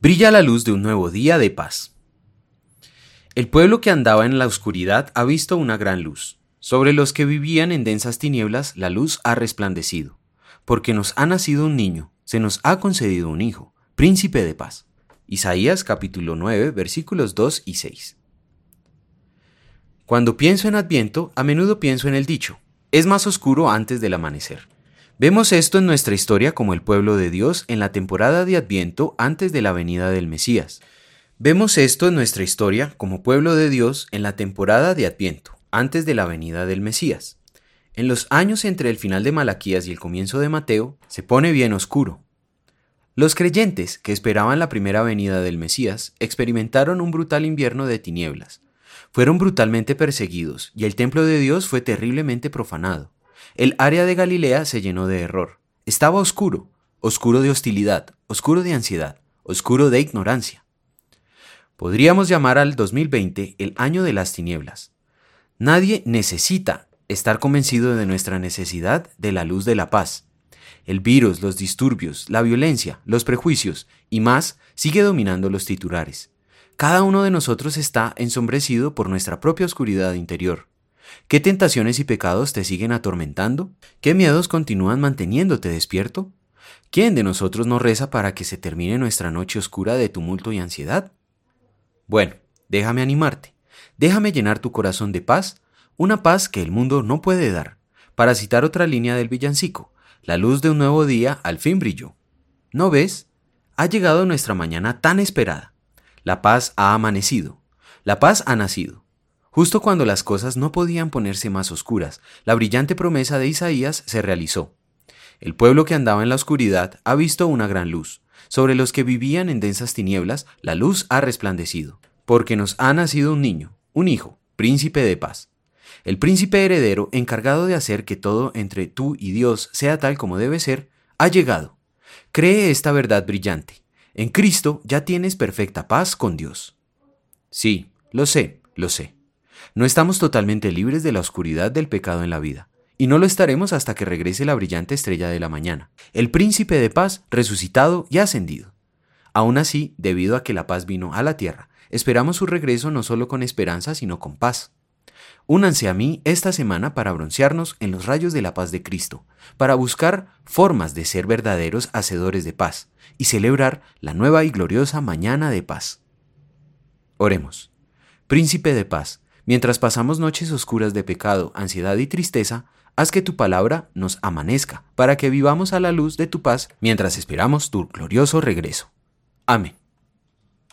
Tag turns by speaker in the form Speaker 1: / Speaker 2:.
Speaker 1: Brilla la luz de un nuevo día de paz. El pueblo que andaba en la oscuridad ha visto una gran luz. Sobre los que vivían en densas tinieblas la luz ha resplandecido. Porque nos ha nacido un niño, se nos ha concedido un hijo, príncipe de paz. Isaías capítulo 9 versículos 2 y 6. Cuando pienso en Adviento, a menudo pienso en el dicho, es más oscuro antes del amanecer. Vemos esto en nuestra historia como el pueblo de Dios en la temporada de Adviento antes de la venida del Mesías. Vemos esto en nuestra historia como pueblo de Dios en la temporada de Adviento, antes de la venida del Mesías. En los años entre el final de Malaquías y el comienzo de Mateo, se pone bien oscuro. Los creyentes que esperaban la primera venida del Mesías experimentaron un brutal invierno de tinieblas. Fueron brutalmente perseguidos y el templo de Dios fue terriblemente profanado. El área de Galilea se llenó de error. Estaba oscuro, oscuro de hostilidad, oscuro de ansiedad, oscuro de ignorancia. Podríamos llamar al 2020 el año de las tinieblas. Nadie necesita estar convencido de nuestra necesidad de la luz de la paz. El virus, los disturbios, la violencia, los prejuicios y más sigue dominando los titulares. Cada uno de nosotros está ensombrecido por nuestra propia oscuridad interior. ¿Qué tentaciones y pecados te siguen atormentando? ¿Qué miedos continúan manteniéndote despierto? ¿Quién de nosotros no reza para que se termine nuestra noche oscura de tumulto y ansiedad? Bueno, déjame animarte, déjame llenar tu corazón de paz, una paz que el mundo no puede dar. Para citar otra línea del villancico, la luz de un nuevo día al fin brilló. ¿No ves? Ha llegado nuestra mañana tan esperada. La paz ha amanecido. La paz ha nacido. Justo cuando las cosas no podían ponerse más oscuras, la brillante promesa de Isaías se realizó. El pueblo que andaba en la oscuridad ha visto una gran luz. Sobre los que vivían en densas tinieblas, la luz ha resplandecido. Porque nos ha nacido un niño, un hijo, príncipe de paz. El príncipe heredero, encargado de hacer que todo entre tú y Dios sea tal como debe ser, ha llegado. Cree esta verdad brillante. En Cristo ya tienes perfecta paz con Dios. Sí, lo sé, lo sé. No estamos totalmente libres de la oscuridad del pecado en la vida, y no lo estaremos hasta que regrese la brillante estrella de la mañana, el príncipe de paz resucitado y ascendido. Aún así, debido a que la paz vino a la tierra, esperamos su regreso no solo con esperanza, sino con paz. Únanse a mí esta semana para broncearnos en los rayos de la paz de Cristo, para buscar formas de ser verdaderos hacedores de paz y celebrar la nueva y gloriosa mañana de paz. Oremos. Príncipe de paz, Mientras pasamos noches oscuras de pecado, ansiedad y tristeza, haz que tu palabra nos amanezca, para que vivamos a la luz de tu paz mientras esperamos tu glorioso regreso. Amén.